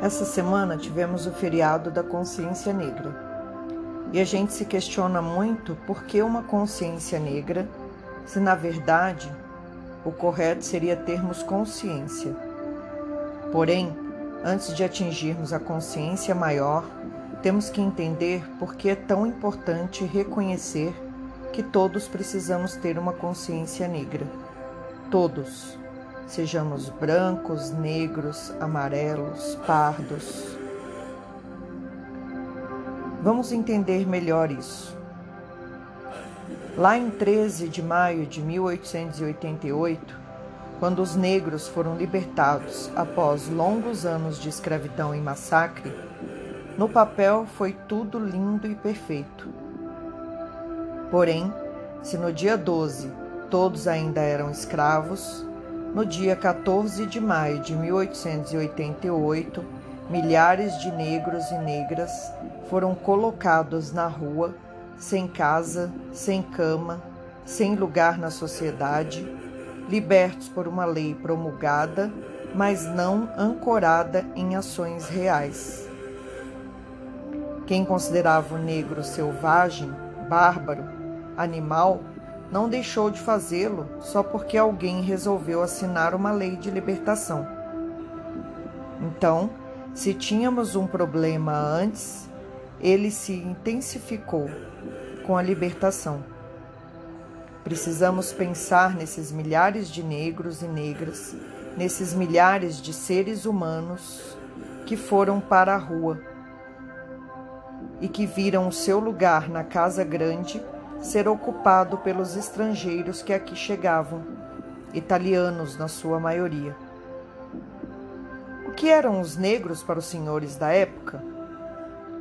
Essa semana tivemos o feriado da consciência negra. E a gente se questiona muito por que uma consciência negra, se na verdade o correto seria termos consciência. Porém, antes de atingirmos a consciência maior, temos que entender por que é tão importante reconhecer que todos precisamos ter uma consciência negra. Todos sejamos brancos, negros, amarelos, pardos. Vamos entender melhor isso. Lá em 13 de maio de 1888, quando os negros foram libertados após longos anos de escravidão e massacre, no papel foi tudo lindo e perfeito. Porém, se no dia 12 todos ainda eram escravos, no dia 14 de maio de 1888, milhares de negros e negras foram colocados na rua, sem casa, sem cama, sem lugar na sociedade, libertos por uma lei promulgada, mas não ancorada em ações reais. Quem considerava o negro selvagem, bárbaro, animal, não deixou de fazê-lo só porque alguém resolveu assinar uma lei de libertação. Então, se tínhamos um problema antes, ele se intensificou com a libertação. Precisamos pensar nesses milhares de negros e negras, nesses milhares de seres humanos que foram para a rua e que viram o seu lugar na casa grande ser ocupado pelos estrangeiros que aqui chegavam, italianos na sua maioria. O que eram os negros para os senhores da época?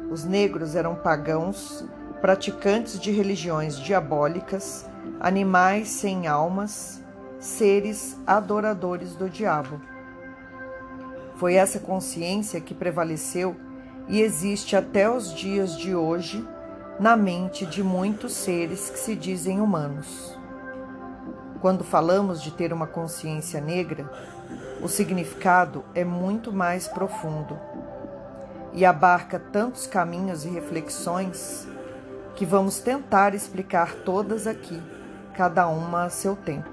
Os negros eram pagãos, praticantes de religiões diabólicas, animais sem almas, seres adoradores do diabo. Foi essa consciência que prevaleceu e existe até os dias de hoje na mente de muitos seres que se dizem humanos. Quando falamos de ter uma consciência negra, o significado é muito mais profundo e abarca tantos caminhos e reflexões que vamos tentar explicar todas aqui, cada uma a seu tempo.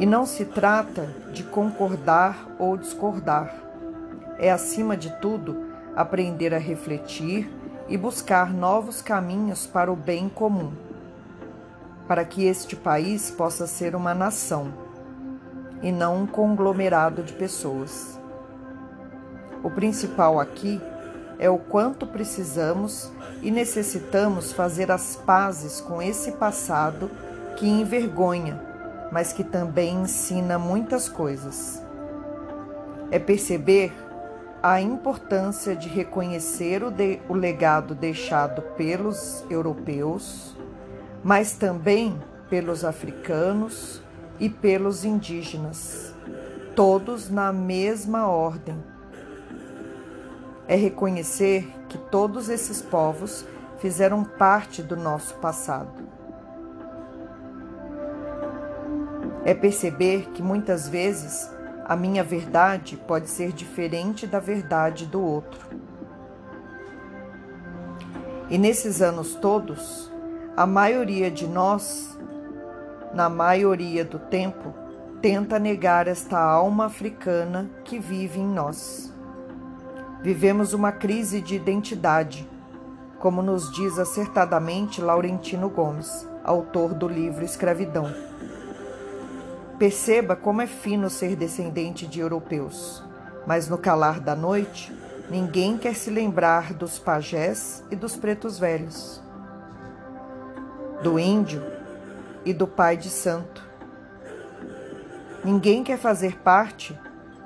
E não se trata de concordar ou discordar, é acima de tudo aprender a refletir e buscar novos caminhos para o bem comum, para que este país possa ser uma nação e não um conglomerado de pessoas. O principal aqui é o quanto precisamos e necessitamos fazer as pazes com esse passado que envergonha, mas que também ensina muitas coisas. É perceber a importância de reconhecer o, de, o legado deixado pelos europeus, mas também pelos africanos e pelos indígenas, todos na mesma ordem. É reconhecer que todos esses povos fizeram parte do nosso passado. É perceber que muitas vezes a minha verdade pode ser diferente da verdade do outro. E nesses anos todos, a maioria de nós, na maioria do tempo, tenta negar esta alma africana que vive em nós. Vivemos uma crise de identidade, como nos diz acertadamente Laurentino Gomes, autor do livro Escravidão. Perceba como é fino ser descendente de europeus, mas no calar da noite, ninguém quer se lembrar dos pajés e dos pretos velhos, do índio e do pai de santo. Ninguém quer fazer parte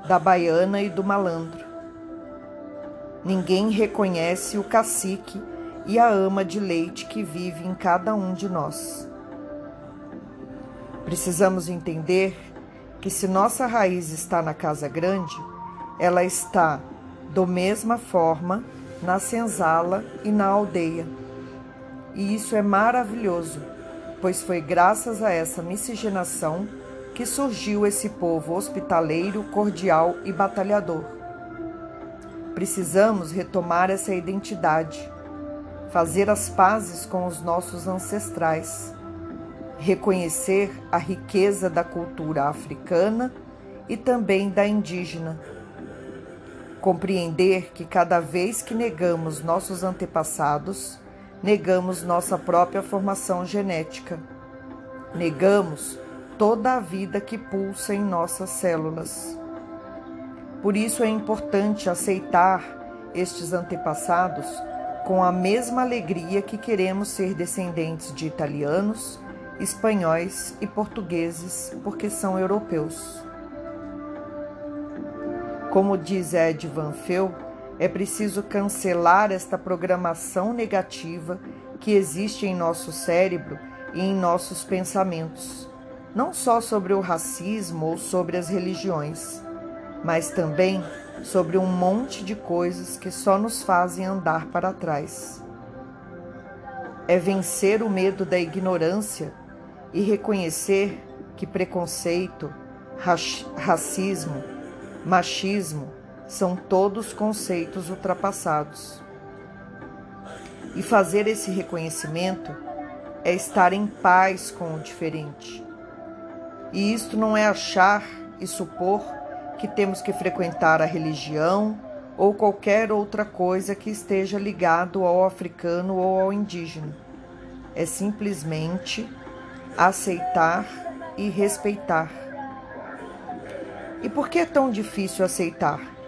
da baiana e do malandro. Ninguém reconhece o cacique e a ama de leite que vive em cada um de nós. Precisamos entender que se nossa raiz está na casa grande, ela está do mesma forma na senzala e na aldeia. E isso é maravilhoso, pois foi graças a essa miscigenação que surgiu esse povo hospitaleiro, cordial e batalhador. Precisamos retomar essa identidade, fazer as pazes com os nossos ancestrais, reconhecer a riqueza da cultura africana e também da indígena. Compreender que cada vez que negamos nossos antepassados, negamos nossa própria formação genética. Negamos toda a vida que pulsa em nossas células. Por isso é importante aceitar estes antepassados com a mesma alegria que queremos ser descendentes de italianos, espanhóis e portugueses, porque são europeus. Como diz Ed Van Fel, é preciso cancelar esta programação negativa que existe em nosso cérebro e em nossos pensamentos, não só sobre o racismo ou sobre as religiões, mas também sobre um monte de coisas que só nos fazem andar para trás. É vencer o medo da ignorância e reconhecer que preconceito, racismo, machismo, são todos conceitos ultrapassados. E fazer esse reconhecimento é estar em paz com o diferente. E isto não é achar e supor que temos que frequentar a religião ou qualquer outra coisa que esteja ligado ao africano ou ao indígena. É simplesmente aceitar e respeitar. E por que é tão difícil aceitar?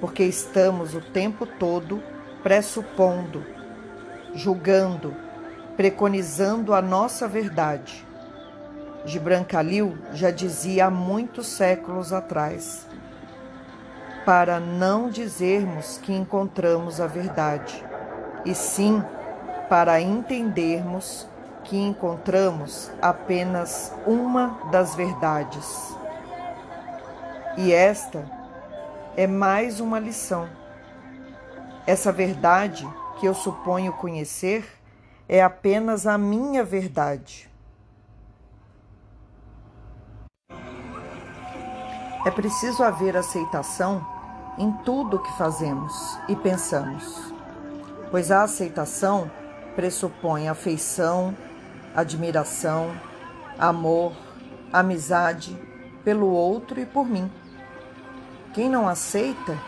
porque estamos o tempo todo pressupondo, julgando, preconizando a nossa verdade. Gibran Khalil já dizia há muitos séculos atrás: para não dizermos que encontramos a verdade, e sim para entendermos que encontramos apenas uma das verdades. E esta é mais uma lição. Essa verdade que eu suponho conhecer é apenas a minha verdade. É preciso haver aceitação em tudo o que fazemos e pensamos, pois a aceitação pressupõe afeição, admiração, amor, amizade pelo outro e por mim. Quem não aceita,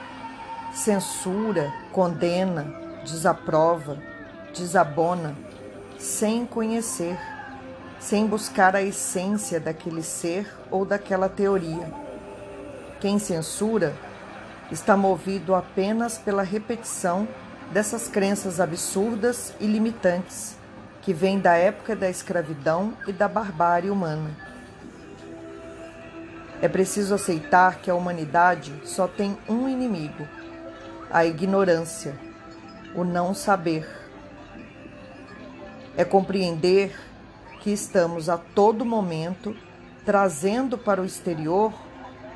censura, condena, desaprova, desabona, sem conhecer, sem buscar a essência daquele ser ou daquela teoria. Quem censura está movido apenas pela repetição dessas crenças absurdas e limitantes que vêm da época da escravidão e da barbárie humana. É preciso aceitar que a humanidade só tem um inimigo: a ignorância, o não saber. É compreender que estamos a todo momento trazendo para o exterior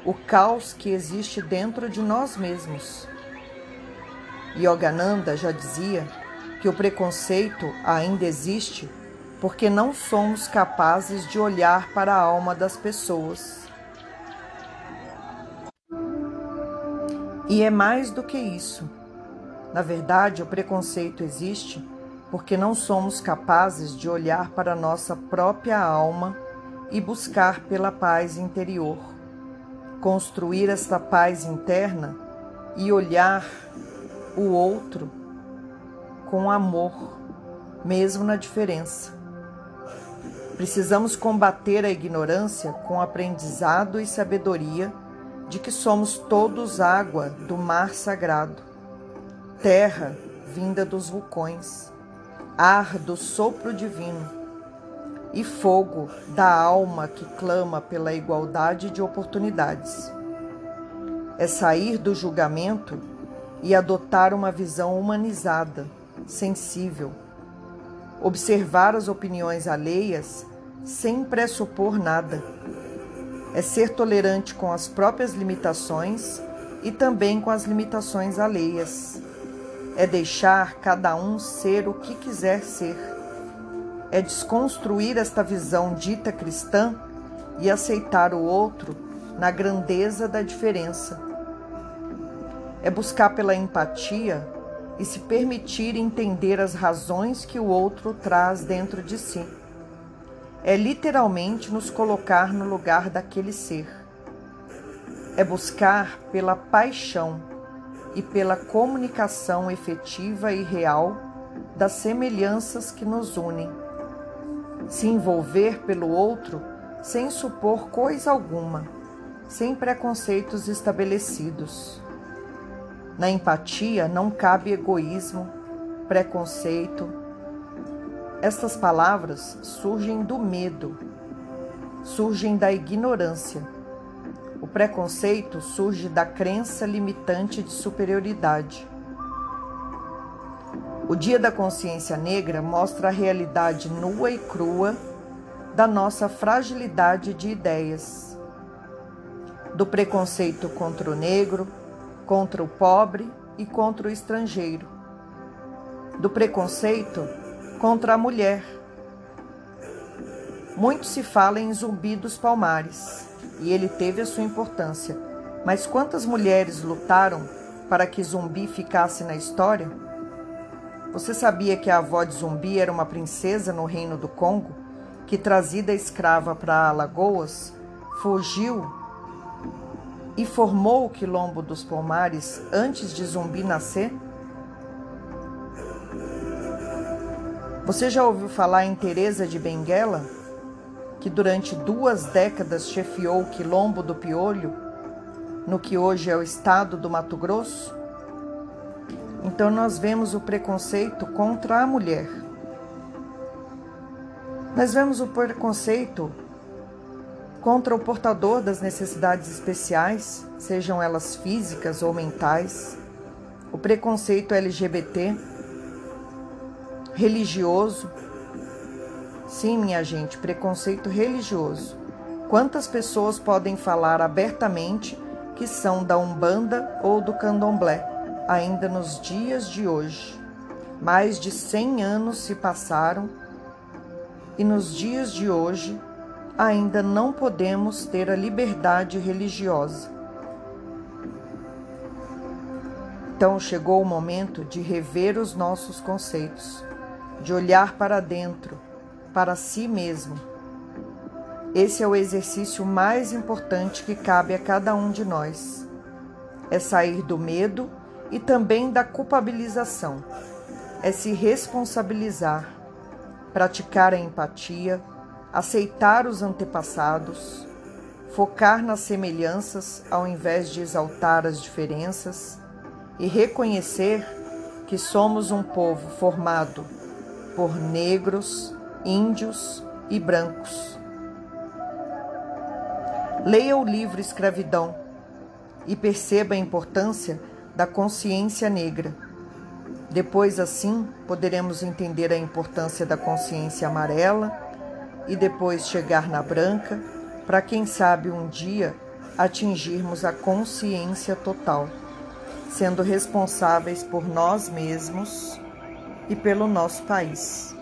o caos que existe dentro de nós mesmos. Yogananda já dizia que o preconceito ainda existe porque não somos capazes de olhar para a alma das pessoas. E é mais do que isso. Na verdade, o preconceito existe porque não somos capazes de olhar para nossa própria alma e buscar pela paz interior, construir esta paz interna e olhar o outro com amor, mesmo na diferença. Precisamos combater a ignorância com aprendizado e sabedoria de que somos todos água do mar sagrado, terra vinda dos vulcões, ar do sopro divino e fogo da alma que clama pela igualdade de oportunidades. É sair do julgamento e adotar uma visão humanizada, sensível. Observar as opiniões alheias sem pressupor nada é ser tolerante com as próprias limitações e também com as limitações alheias. É deixar cada um ser o que quiser ser. é desconstruir esta visão dita cristã e aceitar o outro na grandeza da diferença. É buscar pela empatia e se permitir entender as razões que o outro traz dentro de si. É literalmente nos colocar no lugar daquele ser. É buscar pela paixão e pela comunicação efetiva e real das semelhanças que nos unem. Se envolver pelo outro sem supor coisa alguma, sem preconceitos estabelecidos. Na empatia não cabe egoísmo, preconceito. Estas palavras surgem do medo, surgem da ignorância. O preconceito surge da crença limitante de superioridade. O Dia da Consciência Negra mostra a realidade nua e crua da nossa fragilidade de ideias, do preconceito contra o negro, contra o pobre e contra o estrangeiro, do preconceito contra a mulher. Muito se fala em Zumbi dos Palmares, e ele teve a sua importância, mas quantas mulheres lutaram para que Zumbi ficasse na história? Você sabia que a avó de Zumbi era uma princesa no reino do Congo, que trazida escrava para Alagoas, fugiu e formou o quilombo dos Palmares antes de Zumbi nascer? Você já ouviu falar em Teresa de Benguela, que durante duas décadas chefiou o quilombo do Piolho, no que hoje é o estado do Mato Grosso? Então nós vemos o preconceito contra a mulher. Nós vemos o preconceito contra o portador das necessidades especiais, sejam elas físicas ou mentais, o preconceito LGBT, religioso. Sim, minha gente, preconceito religioso. Quantas pessoas podem falar abertamente que são da Umbanda ou do Candomblé? ainda nos dias de hoje. Mais de 100 anos se passaram e nos dias de hoje ainda não podemos ter a liberdade religiosa. Então chegou o momento de rever os nossos conceitos, de olhar para dentro, para si mesmo. Esse é o exercício mais importante que cabe a cada um de nós. É sair do medo e também da culpabilização. É se responsabilizar, praticar a empatia, aceitar os antepassados, focar nas semelhanças ao invés de exaltar as diferenças e reconhecer que somos um povo formado por negros, índios e brancos. Leia o livro Escravidão e perceba a importância da consciência negra. Depois, assim, poderemos entender a importância da consciência amarela e depois chegar na branca, para quem sabe um dia atingirmos a consciência total, sendo responsáveis por nós mesmos e pelo nosso país.